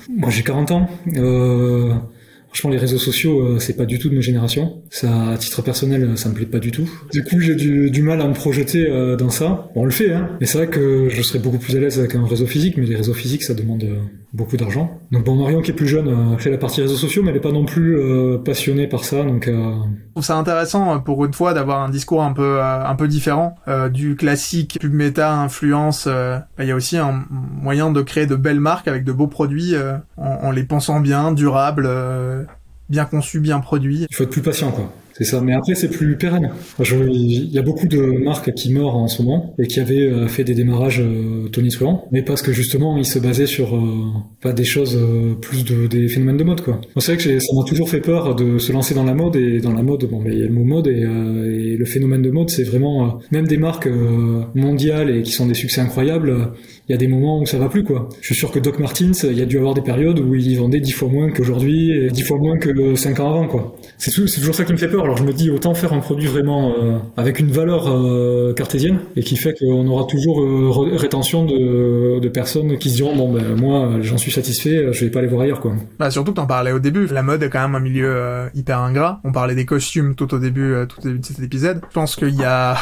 [SPEAKER 1] moi j'ai 40 ans. Euh, franchement, les réseaux sociaux, euh, c'est pas du tout de ma génération. Ça, à titre personnel, euh, ça me plaît pas du tout. Du coup, j'ai du, du mal à me projeter euh, dans ça. On le fait, hein. Mais c'est vrai que je serais beaucoup plus à l'aise avec un réseau physique, mais les réseaux physiques, ça demande beaucoup d'argent. Donc bon, Marion, qui est plus jeune, euh, fait la partie réseaux sociaux, mais elle est pas non plus euh, passionnée par ça, donc. Euh,
[SPEAKER 2] Je trouve ça intéressant euh, pour une fois d'avoir un discours un peu euh, un peu différent euh, du classique pub méta influence. euh, bah, Il y a aussi un moyen de créer de belles marques avec de beaux produits euh, en, en les pensant bien, durables, euh, bien conçus, bien produits.
[SPEAKER 1] Il faut être plus patient, quoi. C'est ça. Mais après, c'est plus pérenne. Il y a beaucoup de marques qui meurent en ce moment et qui avaient euh, fait des démarrages euh, tonitruants, mais parce que justement, ils se basaient sur euh, pas des choses plus de des phénomènes de mode, quoi. C'est vrai que ça m'a toujours fait peur de se lancer dans la mode et dans la mode, bon, mais il y a le mot mode et, le phénomène de mode, c'est vraiment même des marques mondiales et qui sont des succès incroyables. Il y a des moments où ça va plus quoi. Je suis sûr que Doc Martens, il y a dû avoir des périodes où ils vendaient dix fois moins qu'aujourd'hui et dix fois moins que cinq ans avant quoi. C'est tou- c'est toujours ça qui me fait peur. Alors je me dis autant faire un produit vraiment euh, avec une valeur euh, cartésienne et qui fait qu'on aura toujours euh, rétention de, personnes qui se diront bon ben moi j'en suis satisfait, je vais pas aller voir ailleurs quoi.
[SPEAKER 2] Bah, surtout que t'en parlais au début. La mode est quand même un milieu hyper ingrat. On parlait des costumes tout au début, tout au début de cet épisode. Je pense qu'il y a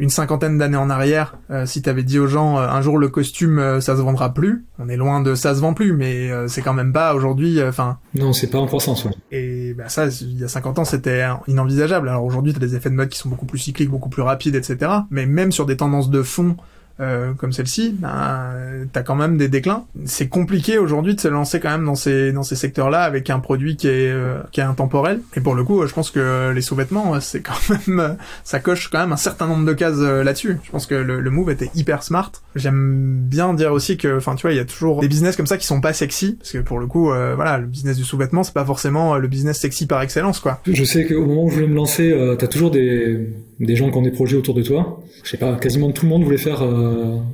[SPEAKER 2] une cinquantaine d'années en arrière, euh, si t'avais dit aux gens euh, un jour le costume euh, ça se vendra plus, on est loin de ça se vend plus, mais euh, c'est quand même pas aujourd'hui. Enfin,
[SPEAKER 1] Non c'est pas en croissance. Ouais.
[SPEAKER 2] et bah ça, il y a 50 ans, c'était inenvisageable. Alors aujourd'hui, t'as des effets de mode qui sont beaucoup plus cycliques, beaucoup plus rapides, etc. Mais même sur des tendances de fond euh, comme celle-ci, ben, t'as quand même des déclins. C'est compliqué aujourd'hui de se lancer quand même dans ces dans ces secteurs-là avec un produit qui est euh, qui est intemporel. Et pour le coup, euh, je pense que les sous-vêtements, euh, c'est quand même euh, ça coche quand même un certain nombre de cases là-dessus. Je pense que le, le move était hyper smart. J'aime bien dire aussi que, enfin, tu vois, il y a toujours des business comme ça qui sont pas sexy, parce que pour le coup, euh, voilà, le business du sous-vêtement, c'est pas forcément le business sexy par excellence, quoi.
[SPEAKER 1] Je sais qu'au moment où je voulais me lancer, t'as toujours des, des gens qui ont des projets autour de toi. Je sais pas, quasiment tout le monde voulait faire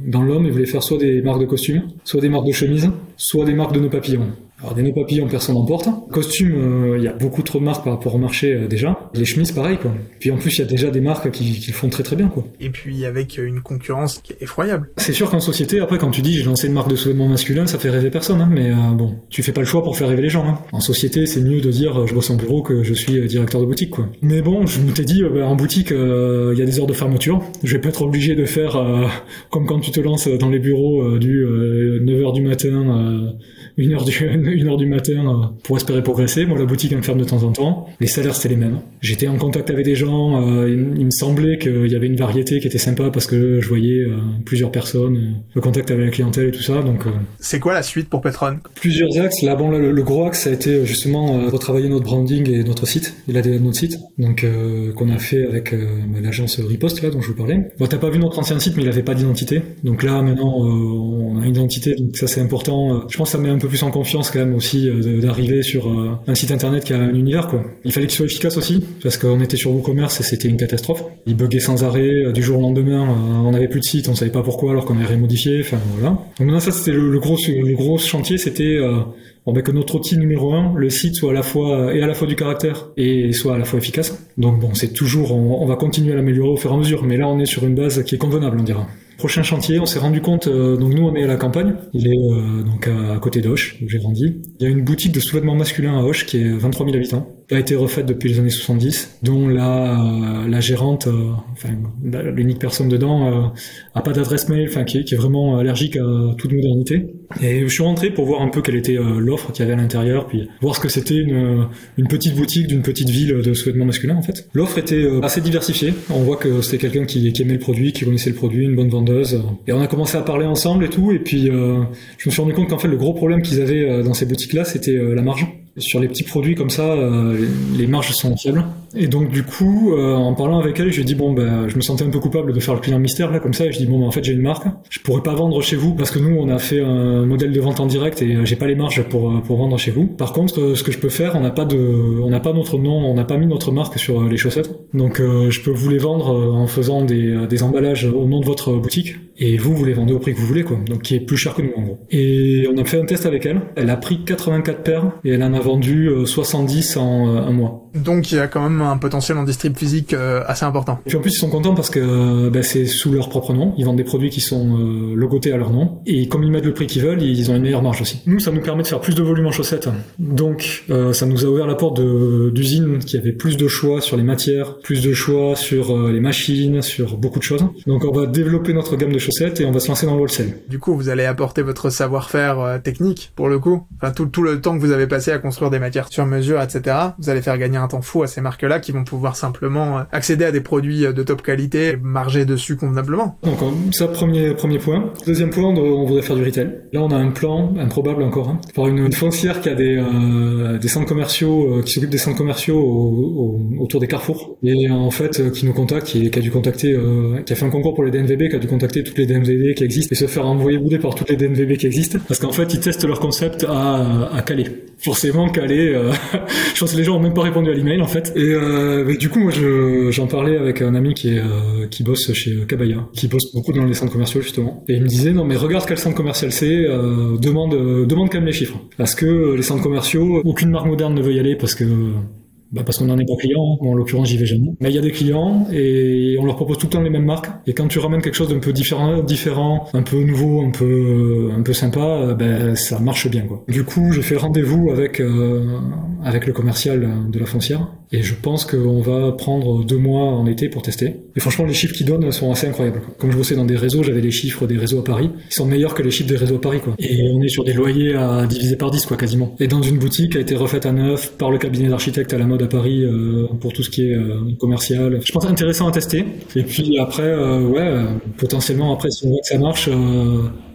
[SPEAKER 1] dans l'homme, il voulait faire soit des marques de costumes, soit des marques de chemises, soit des marques de nœuds papillons. Alors des nœuds papillons, personne n'en porte. Costumes, euh, il y a beaucoup trop de marques par rapport au marché euh, déjà. Les chemises, pareil quoi. Puis en plus, il y a déjà des marques qui, qui le font très très bien quoi.
[SPEAKER 2] Et puis avec une concurrence qui est effroyable.
[SPEAKER 1] C'est sûr qu'en société, après, quand tu dis j'ai lancé une marque de sous-vêtements masculins, ça fait rêver personne, hein, mais euh, bon, tu fais pas le choix pour faire rêver les gens. Hein. En société, c'est mieux de dire euh, je bosse en bureau que je suis euh, directeur de boutique, quoi. Mais bon, je m'étais dit, euh, bah, en boutique, euh, il y a des heures de fermeture. Je vais pas être obligé de faire euh, comme quand tu te lances dans les bureaux euh, du 9h du matin, euh, 1h du, 1 heure du matin euh, pour espérer progresser. Moi, la boutique, elle me ferme de temps en temps. Les salaires, c'était les mêmes. J'étais en contact avec des gens, euh, il, il me semblait qu'il y avait une variété qui était sympa parce que je voyais euh, plusieurs personnes, le contact avec la clientèle et tout ça. Donc,
[SPEAKER 2] C'est quoi la suite pour Petron?
[SPEAKER 1] plusieurs axes. Là, bon, là, le, le gros axe, ça a été justement retravailler notre branding et notre site, et l'ADN de notre site, donc euh, qu'on a fait avec euh, bah, l'agence Riposte là dont je vous parlais. Bon, t'as pas vu notre ancien site, mais il avait pas d'identité. Donc là, maintenant, euh, on a une identité, donc ça c'est important. Je pense que ça met un peu plus en confiance quand même aussi euh, d'arriver sur euh, un site internet qui a un univers quoi. Il fallait qu'il soit efficace aussi, parce qu'on était sur WooCommerce et c'était une catastrophe. Il buguait sans arrêt, euh, du jour au lendemain, on avait plus de site, on savait pas pourquoi alors qu'on avait remodifié. Enfin voilà. Donc maintenant ça c'était le, gros le gros chantier, c'était ben, que notre outil numéro un, le site soit à la fois et à la fois du caractère et soit à la fois efficace. Donc bon, c'est toujours, on va continuer à l'améliorer au fur et à mesure, mais là on est sur une base qui est convenable, on dira. Prochain chantier, on s'est rendu compte, euh, donc nous on est à la campagne, il est euh, donc à, côté d'Auch, où j'ai grandi. Il y a une boutique de sous-vêtements masculins à Auch qui est 23 000 habitants. A été refaite depuis les années 70, dont la, la gérante, enfin l'unique personne dedans, a pas d'adresse mail, enfin qui, est vraiment allergique à toute modernité. Et je suis rentré pour voir un peu quelle était l'offre qu'il y avait à l'intérieur, puis voir ce que c'était une, une petite boutique d'une petite ville de sous-vêtements masculins en fait. L'offre était assez diversifiée. On voit que c'était quelqu'un qui, qui, aimait le produit, qui connaissait le produit, une bonne vendeuse. Et on a commencé à parler ensemble et tout. Et puis euh, je me suis rendu compte qu'en fait le gros problème qu'ils avaient euh, dans ces boutiques-là, c'était euh, la marge. Sur les petits produits comme ça, euh, les marges sont faibles. Et donc du coup, euh, en parlant avec elle, j'ai dit bon ben, je me sentais un peu coupable de faire le client mystère là comme ça. Et je dis bon ben, en fait j'ai une marque, je pourrais pas vendre chez vous parce que nous on a fait un modèle de vente en direct et j'ai pas les marges pour pour vendre chez vous. Par contre, ce que je peux faire, on n'a pas de, on n'a pas notre nom, on n'a pas mis notre marque sur les chaussettes. Donc je peux vous les vendre en faisant des, des emballages au nom de votre boutique et vous vous les vendez au prix que vous voulez quoi. Donc qui est plus cher que nous en gros. Et on a fait un test avec elle. Elle a pris 84 paires et elle en a vendu 70 euh, en euh, un mois.
[SPEAKER 2] Donc il y a quand même un potentiel en distrib physique euh, assez important.
[SPEAKER 1] Et puis en plus ils sont contents parce que bah, c'est sous leur propre nom. Ils vendent des produits qui sont logotés à leur nom. Et comme ils mettent le prix qu'ils veulent, ils ont une meilleure marge aussi. Nous ça nous permet de faire plus de volume en chaussettes. Donc ça nous a ouvert la porte d'usines qui avaient plus de choix sur les matières, plus de choix sur les machines, sur beaucoup de choses. Donc on va développer notre gamme de chaussettes et on va se lancer dans le wholesale.
[SPEAKER 2] Du coup vous allez apporter votre savoir-faire technique pour le coup. Enfin tout, tout le temps que vous avez passé à construire des matières sur mesure, etc. Vous allez faire gagner un temps fou à ces marques-là qui vont pouvoir simplement euh, accéder à des produits euh, de top qualité et marger dessus convenablement.
[SPEAKER 1] Donc ça, premier, premier point. Deuxième point, on voudrait faire du retail. Là, on a un plan improbable encore, hein, pour une, foncière qui a des, euh, des centres commerciaux, qui s'occupe des centres commerciaux autour des carrefours, et en fait, qui nous contacte, qui, a dû contacter, qui a fait un concours pour les DNVB, qui a dû contacter toutes les DNVB qui existent et se faire envoyer bouder par toutes les DNVB qui existent, parce qu'en fait, ils testent leur concept à, à Calais. Forcément, Calais, je pense que les gens ont même pas répondu à l'email en fait. Euh, du coup, moi, j'en parlais avec un ami qui est euh, qui bosse chez Cabaya, qui bosse beaucoup dans les centres commerciaux justement. Et il me disait non mais regarde quel centre commercial c'est, euh, demande demande quand même les chiffres, parce que les centres commerciaux, aucune marque moderne ne veut y aller parce que bah parce qu'on n'en est pas client, en l'occurrence j'y vais jamais. Mais il y a des clients et on leur propose tout le temps les mêmes marques. Et quand tu ramènes quelque chose d'un peu différent, différent, un peu nouveau, un peu, un peu sympa, ben ça marche bien quoi. Du coup j'ai fait rendez-vous avec euh, avec le commercial de la foncière et je pense qu'on va prendre deux mois en été pour tester. Et franchement les chiffres qu'ils donnent sont assez incroyables. Comme je bossais dans des réseaux, j'avais les chiffres des réseaux à Paris, ils sont meilleurs que les chiffres des réseaux à Paris quoi. Et on est sur des loyers à diviser par 10 quoi quasiment. Et dans une boutique qui a été refaite à neuf par le cabinet d'architecte à la mode à Paris euh, pour tout ce qui est euh, commercial. Je pense intéressant à tester. Et puis après, euh, ouais, potentiellement après si on voit que ça marche,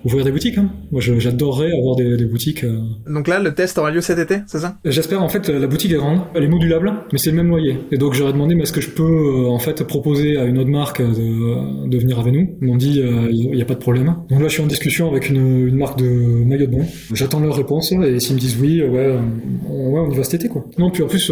[SPEAKER 1] ouvrir des boutiques. Hein. Moi, j'adorerais avoir des, des boutiques.
[SPEAKER 2] Donc là, le test aura lieu cet été, c'est ça?
[SPEAKER 1] J'espère. En fait, la boutique est grande, elle est modulable, mais c'est le même loyer. Et donc j'aurais demandé, mais est-ce que je peux en fait proposer à une autre marque de, de venir avec nous? Ils m'ont dit, il n'y a pas de problème. Donc là, je suis en discussion avec une, une marque de maillot de bain. J'attends leur réponse et s'ils me disent oui, ouais, on, ouais, on y va cet été quoi. Non, puis en plus,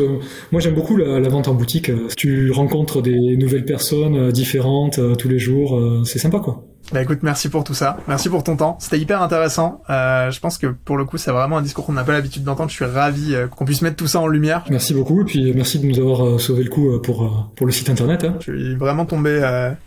[SPEAKER 1] moi j'aime beaucoup la, vente en boutique. Tu rencontres des nouvelles personnes euh, différentes euh, tous les jours. Euh, c'est sympa, quoi.
[SPEAKER 2] Bah écoute, merci pour tout ça. Merci pour ton temps. C'était hyper intéressant. Euh, je pense que pour le coup, c'est vraiment un discours qu'on n'a pas l'habitude d'entendre. Je suis ravi euh, qu'on puisse mettre tout ça en lumière.
[SPEAKER 1] Merci beaucoup et puis merci de nous avoir euh, sauvé le coup euh, pour pour le site internet. Hein.
[SPEAKER 2] Je suis vraiment tombé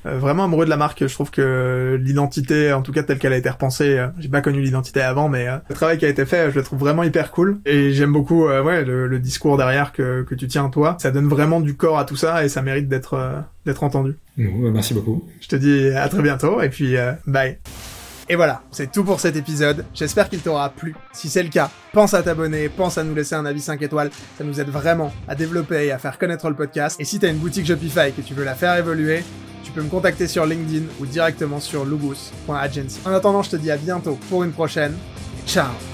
[SPEAKER 2] vraiment amoureux de la marque. Je trouve que l'identité, en tout cas telle qu'elle a été repensée, j'ai pas connu l'identité avant, mais le travail qui a été fait, je le trouve vraiment hyper cool. Et j'aime beaucoup ouais le, le, discours derrière que que tu tiens toi. Ça donne vraiment du corps à tout ça et ça mérite d'être d'être entendu.
[SPEAKER 1] Bah, merci beaucoup.
[SPEAKER 2] Je te dis à très bientôt et puis euh, bye. Et voilà, c'est tout pour cet épisode. J'espère qu'il t'aura plu. Si c'est le cas, pense à t'abonner, pense à nous laisser un avis 5 étoiles. Ça nous aide vraiment à développer et à faire connaître le podcast. Et si t'as une boutique Shopify et que tu veux la faire évoluer, tu peux me contacter sur LinkedIn ou directement sur lugus.agency. En attendant, je te dis à bientôt pour une prochaine. Ciao